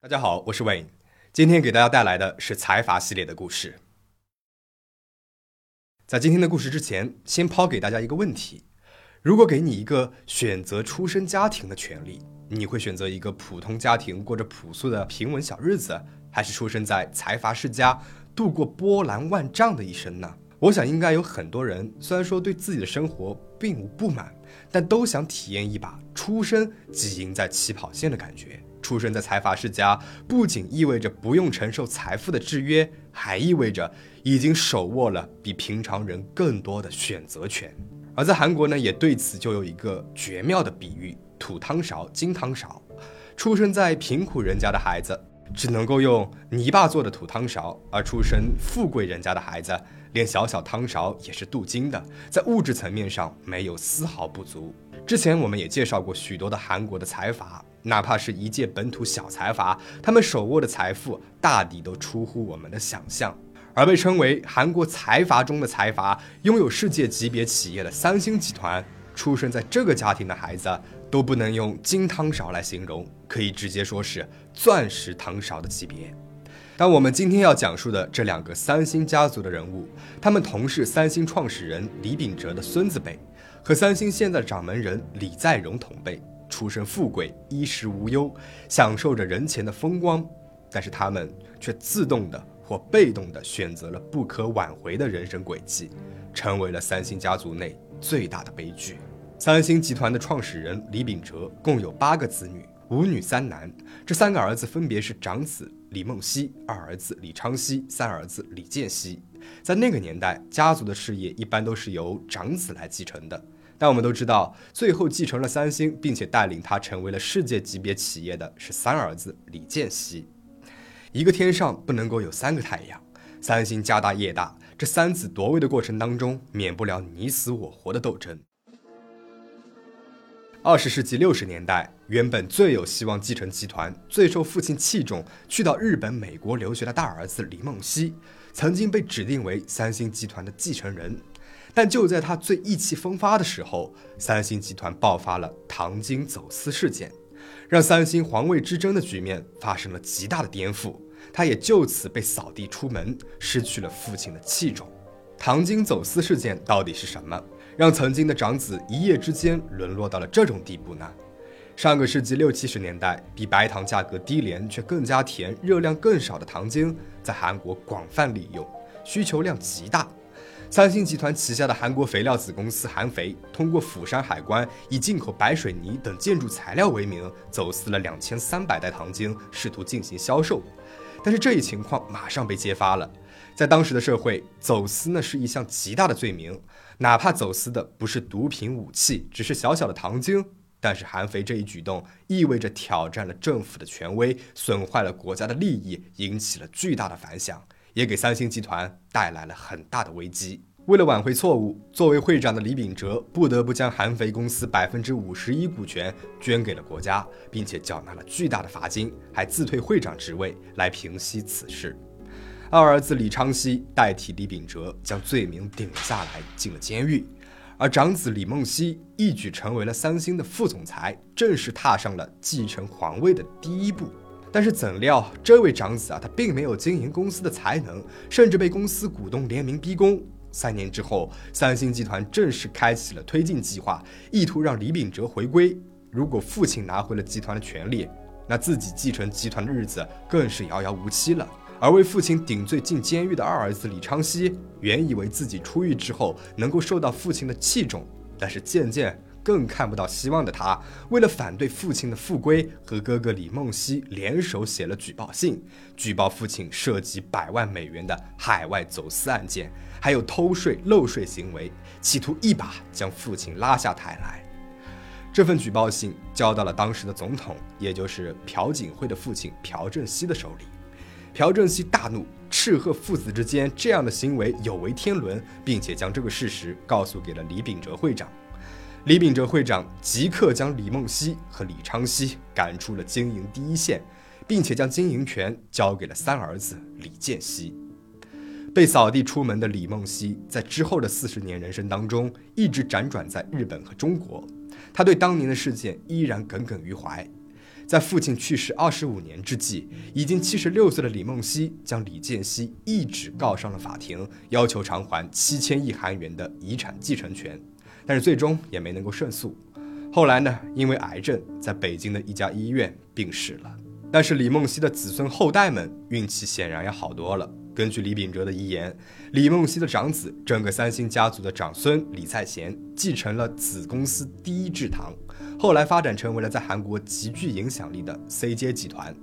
大家好，我是 Wayne，今天给大家带来的是财阀系列的故事。在今天的故事之前，先抛给大家一个问题：如果给你一个选择出生家庭的权利，你会选择一个普通家庭过着朴素的平稳小日子，还是出生在财阀世家度过波澜万丈的一生呢？我想，应该有很多人，虽然说对自己的生活并无不满，但都想体验一把出生即赢在起跑线的感觉。出生在财阀世家，不仅意味着不用承受财富的制约，还意味着已经手握了比平常人更多的选择权。而在韩国呢，也对此就有一个绝妙的比喻：土汤勺、金汤勺。出生在贫苦人家的孩子，只能够用泥巴做的土汤勺；而出身富贵人家的孩子，连小小汤勺也是镀金的，在物质层面上没有丝毫不足。之前我们也介绍过许多的韩国的财阀。哪怕是一介本土小财阀，他们手握的财富大抵都出乎我们的想象。而被称为韩国财阀中的财阀，拥有世界级别企业的三星集团，出生在这个家庭的孩子都不能用金汤勺来形容，可以直接说是钻石汤勺的级别。但我们今天要讲述的这两个三星家族的人物，他们同是三星创始人李秉哲的孙子辈，和三星现在的掌门人李在镕同辈。出身富贵，衣食无忧，享受着人前的风光，但是他们却自动的或被动的选择了不可挽回的人生轨迹，成为了三星家族内最大的悲剧。三星集团的创始人李秉哲共有八个子女，五女三男。这三个儿子分别是长子李梦溪、二儿子李昌熙、三儿子李建熙。在那个年代，家族的事业一般都是由长子来继承的。但我们都知道，最后继承了三星，并且带领他成为了世界级别企业的是三儿子李健熙。一个天上不能够有三个太阳，三星家大业大，这三子夺位的过程当中，免不了你死我活的斗争。二十世纪六十年代，原本最有希望继承集团、最受父亲器重、去到日本、美国留学的大儿子李梦溪，曾经被指定为三星集团的继承人。但就在他最意气风发的时候，三星集团爆发了糖精走私事件，让三星皇位之争的局面发生了极大的颠覆。他也就此被扫地出门，失去了父亲的器重。糖精走私事件到底是什么，让曾经的长子一夜之间沦落到了这种地步呢？上个世纪六七十年代，比白糖价格低廉却更加甜、热量更少的糖精，在韩国广泛利用，需求量极大。三星集团旗下的韩国肥料子公司韩肥，通过釜山海关以进口白水泥等建筑材料为名，走私了两千三百袋糖精，试图进行销售。但是这一情况马上被揭发了。在当时的社会，走私呢是一项极大的罪名，哪怕走私的不是毒品、武器，只是小小的糖精，但是韩肥这一举动意味着挑战了政府的权威，损坏了国家的利益，引起了巨大的反响。也给三星集团带来了很大的危机。为了挽回错误，作为会长的李秉哲不得不将韩肥公司百分之五十一股权捐给了国家，并且缴纳了巨大的罚金，还自退会长职位来平息此事。二儿子李昌熙代替李秉哲将罪名顶了下来，进了监狱。而长子李梦溪一举成为了三星的副总裁，正式踏上了继承皇位的第一步。但是怎料，这位长子啊，他并没有经营公司的才能，甚至被公司股东联名逼宫。三年之后，三星集团正式开启了推进计划，意图让李秉哲回归。如果父亲拿回了集团的权利，那自己继承集团的日子更是遥遥无期了。而为父亲顶罪进监狱的二儿子李昌熙，原以为自己出狱之后能够受到父亲的器重，但是渐渐。更看不到希望的他，为了反对父亲的复归，和哥哥李梦溪联手写了举报信，举报父亲涉及百万美元的海外走私案件，还有偷税漏税行为，企图一把将父亲拉下台来。这份举报信交到了当时的总统，也就是朴槿惠的父亲朴正熙的手里。朴正熙大怒，斥喝父子之间这样的行为有违天伦，并且将这个事实告诉给了李秉哲会长。李秉哲会长即刻将李梦溪和李昌熙赶出了经营第一线，并且将经营权交给了三儿子李建熙。被扫地出门的李梦溪，在之后的四十年人生当中，一直辗转在日本和中国。他对当年的事件依然耿耿于怀。在父亲去世二十五年之际，已经七十六岁的李梦溪将李健熙一纸告上了法庭，要求偿还七千亿韩元的遗产继承权，但是最终也没能够胜诉。后来呢，因为癌症，在北京的一家医院病逝了。但是李梦溪的子孙后代们运气显然要好多了。根据李秉哲的遗言，李梦溪的长子，整个三星家族的长孙李在贤，继承了子公司第一制糖。后来发展成为了在韩国极具影响力的 CJ 集团，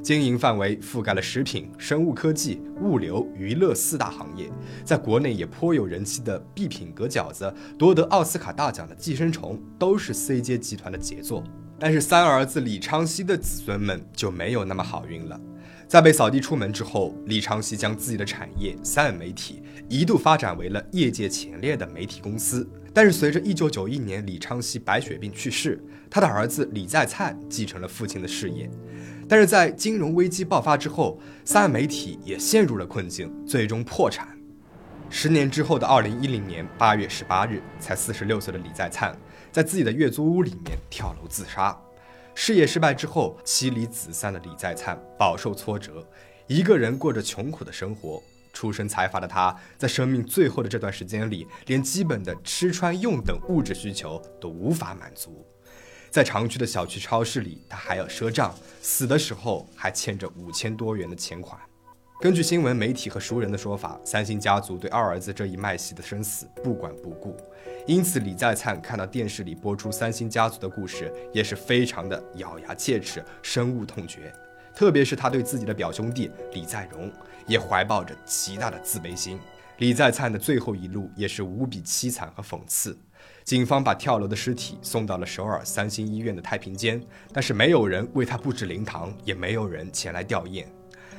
经营范围覆盖了食品、生物科技、物流、娱乐四大行业。在国内也颇有人气的必品阁饺子、夺得奥斯卡大奖的寄生虫，都是 CJ 集团的杰作。但是三儿子李昌熙的子孙们就没有那么好运了。在被扫地出门之后，李昌熙将自己的产业三媒体一度发展为了业界前列的媒体公司。但是随着1991年李昌熙白血病去世，他的儿子李在灿继承了父亲的事业。但是在金融危机爆发之后，三岸媒体也陷入了困境，最终破产。十年之后的2010年8月18日，才46岁的李在灿在自己的月租屋里面跳楼自杀。事业失败之后，妻离子散的李在灿饱受挫折，一个人过着穷苦的生活。出身财阀的他，在生命最后的这段时间里，连基本的吃穿用等物质需求都无法满足。在常去的小区超市里，他还要赊账，死的时候还欠着五千多元的钱款。根据新闻媒体和熟人的说法，三星家族对二儿子这一卖戏的生死不管不顾，因此李在灿看到电视里播出三星家族的故事，也是非常的咬牙切齿，深恶痛绝。特别是他对自己的表兄弟李在镕。也怀抱着极大的自卑心。李在灿的最后一路也是无比凄惨和讽刺。警方把跳楼的尸体送到了首尔三星医院的太平间，但是没有人为他布置灵堂，也没有人前来吊唁。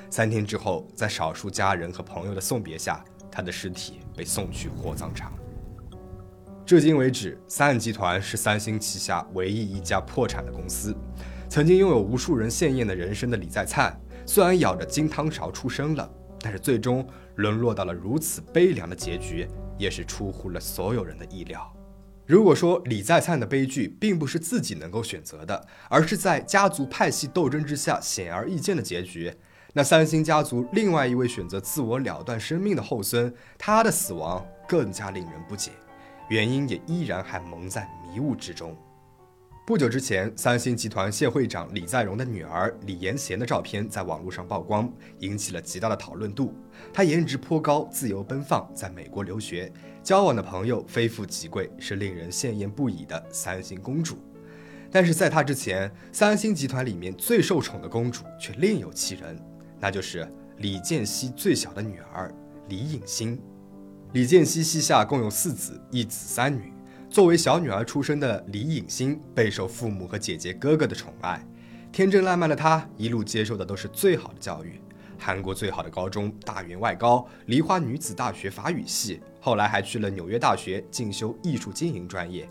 三天之后，在少数家人和朋友的送别下，他的尸体被送去火葬场。至今为止，三岸集团是三星旗下唯一一家破产的公司。曾经拥有无数人羡艳的人生的李在灿，虽然咬着金汤勺出生了。但是最终沦落到了如此悲凉的结局，也是出乎了所有人的意料。如果说李在灿的悲剧并不是自己能够选择的，而是在家族派系斗争之下显而易见的结局，那三星家族另外一位选择自我了断生命的后孙，他的死亡更加令人不解，原因也依然还蒙在迷雾之中。不久之前，三星集团谢会长李在镕的女儿李延贤的照片在网络上曝光，引起了极大的讨论度。她颜值颇高，自由奔放，在美国留学，交往的朋友非富即贵，是令人羡艳不已的三星公主。但是在她之前，三星集团里面最受宠的公主却另有其人，那就是李健熙最小的女儿李颖欣。李健熙膝下共有四子，一子三女。作为小女儿出生的李颖欣，备受父母和姐姐哥哥的宠爱。天真烂漫的她，一路接受的都是最好的教育，韩国最好的高中大原外高、梨花女子大学法语系，后来还去了纽约大学进修艺术经营专业。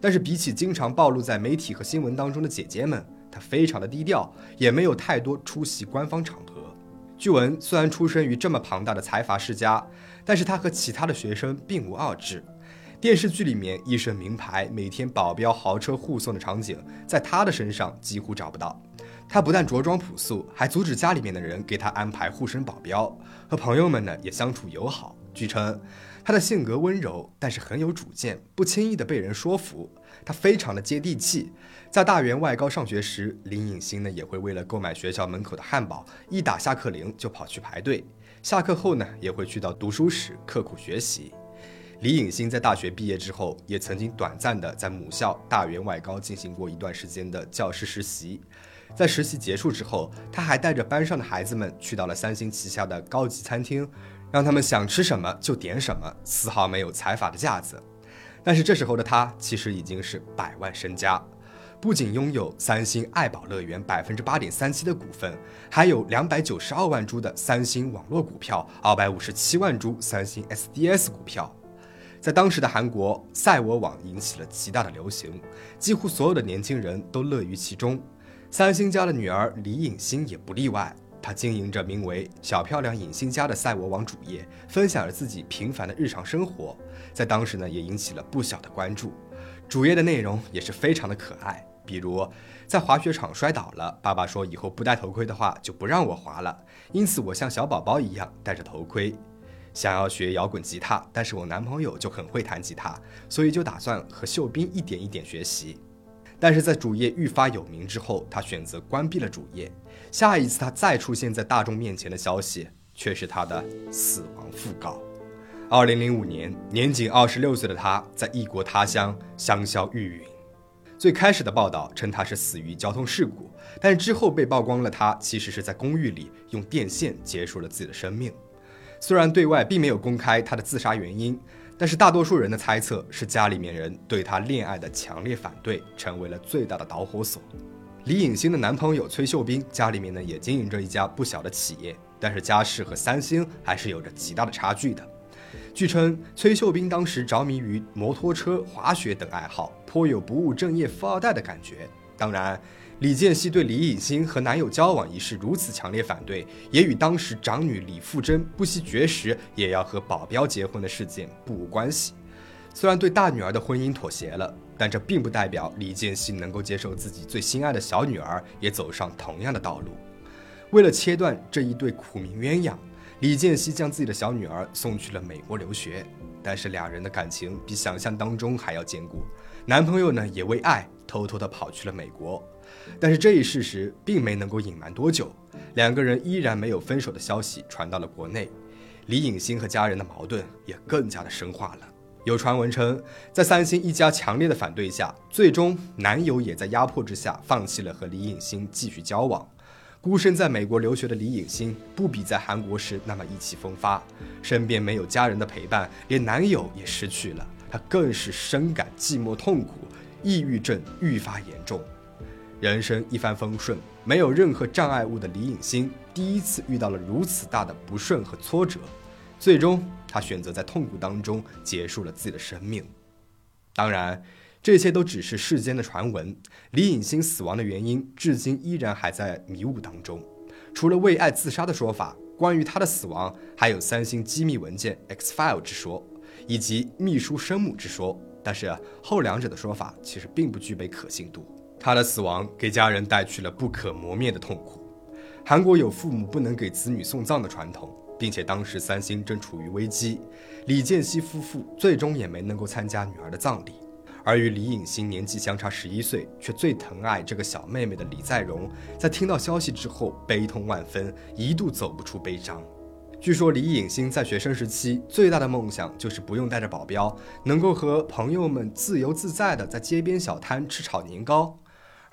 但是比起经常暴露在媒体和新闻当中的姐姐们，她非常的低调，也没有太多出席官方场合。据闻，虽然出生于这么庞大的财阀世家，但是她和其他的学生并无二致。电视剧里面一身名牌、每天保镖豪车护送的场景，在他的身上几乎找不到。他不但着装朴素，还阻止家里面的人给他安排护身保镖，和朋友们呢也相处友好。据称，他的性格温柔，但是很有主见，不轻易的被人说服。他非常的接地气。在大原外高上学时，林颖欣呢也会为了购买学校门口的汉堡，一打下课铃就跑去排队。下课后呢，也会去到读书室刻苦学习。李颖欣在大学毕业之后，也曾经短暂的在母校大原外高进行过一段时间的教师实习。在实习结束之后，他还带着班上的孩子们去到了三星旗下的高级餐厅，让他们想吃什么就点什么，丝毫没有财阀的架子。但是这时候的他其实已经是百万身家，不仅拥有三星爱宝乐园百分之八点三七的股份，还有两百九十二万株的三星网络股票，二百五十七万株三星 SDS 股票。在当时的韩国，赛我网引起了极大的流行，几乎所有的年轻人都乐于其中。三星家的女儿李颖欣也不例外。她经营着名为“小漂亮影星家”的赛我网主页，分享着自己平凡的日常生活，在当时呢也引起了不小的关注。主页的内容也是非常的可爱，比如在滑雪场摔倒了，爸爸说以后不戴头盔的话就不让我滑了，因此我像小宝宝一样戴着头盔。想要学摇滚吉他，但是我男朋友就很会弹吉他，所以就打算和秀斌一点一点学习。但是在主页愈发有名之后，他选择关闭了主页。下一次他再出现在大众面前的消息，却是他的死亡讣告。二零零五年，年仅二十六岁的他在异国他乡香消玉殒。最开始的报道称他是死于交通事故，但是之后被曝光了他其实是在公寓里用电线结束了自己的生命。虽然对外并没有公开他的自杀原因，但是大多数人的猜测是家里面人对他恋爱的强烈反对成为了最大的导火索。李颖欣的男朋友崔秀斌家里面呢也经营着一家不小的企业，但是家世和三星还是有着极大的差距的。据称，崔秀斌当时着迷于摩托车、滑雪等爱好，颇有不务正业富二代的感觉。当然。李健熙对李颖欣和男友交往一事如此强烈反对，也与当时长女李富珍不惜绝食也要和保镖结婚的事件不无关系。虽然对大女儿的婚姻妥协了，但这并不代表李健熙能够接受自己最心爱的小女儿也走上同样的道路。为了切断这一对苦命鸳鸯，李健熙将自己的小女儿送去了美国留学。但是两人的感情比想象当中还要坚固，男朋友呢也为爱偷偷的跑去了美国。但是这一事实并没能够隐瞒多久，两个人依然没有分手的消息传到了国内，李颖欣和家人的矛盾也更加的深化了。有传闻称，在三星一家强烈的反对下，最终男友也在压迫之下放弃了和李颖欣继续交往。孤身在美国留学的李颖欣不比在韩国时那么意气风发，身边没有家人的陪伴，连男友也失去了，她更是深感寂寞痛苦，抑郁症愈发严重。人生一帆风顺，没有任何障碍物的李颖欣，第一次遇到了如此大的不顺和挫折，最终她选择在痛苦当中结束了自己的生命。当然，这些都只是世间的传闻。李颖欣死亡的原因至今依然还在迷雾当中。除了为爱自杀的说法，关于她的死亡还有三星机密文件 X file 之说，以及秘书生母之说。但是后两者的说法其实并不具备可信度。他的死亡给家人带去了不可磨灭的痛苦。韩国有父母不能给子女送葬的传统，并且当时三星正处于危机，李健熙夫妇最终也没能够参加女儿的葬礼。而与李颖欣年纪相差十一岁，却最疼爱这个小妹妹的李在镕，在听到消息之后悲痛万分，一度走不出悲伤。据说李颖欣在学生时期最大的梦想就是不用带着保镖，能够和朋友们自由自在的在街边小摊吃炒年糕。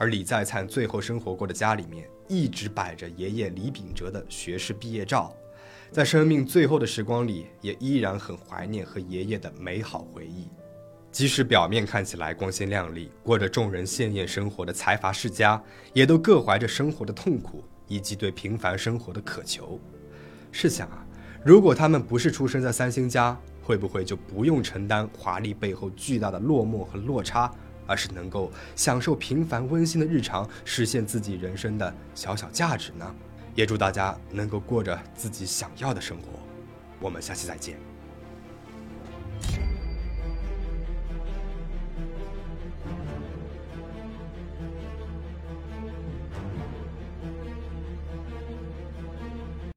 而李在灿最后生活过的家里面，一直摆着爷爷李秉哲的学士毕业照，在生命最后的时光里，也依然很怀念和爷爷的美好回忆。即使表面看起来光鲜亮丽，过着众人羡艳生活的财阀世家，也都各怀着生活的痛苦以及对平凡生活的渴求。试想啊，如果他们不是出生在三星家，会不会就不用承担华丽背后巨大的落寞和落差？而是能够享受平凡温馨的日常，实现自己人生的小小价值呢？也祝大家能够过着自己想要的生活。我们下期再见。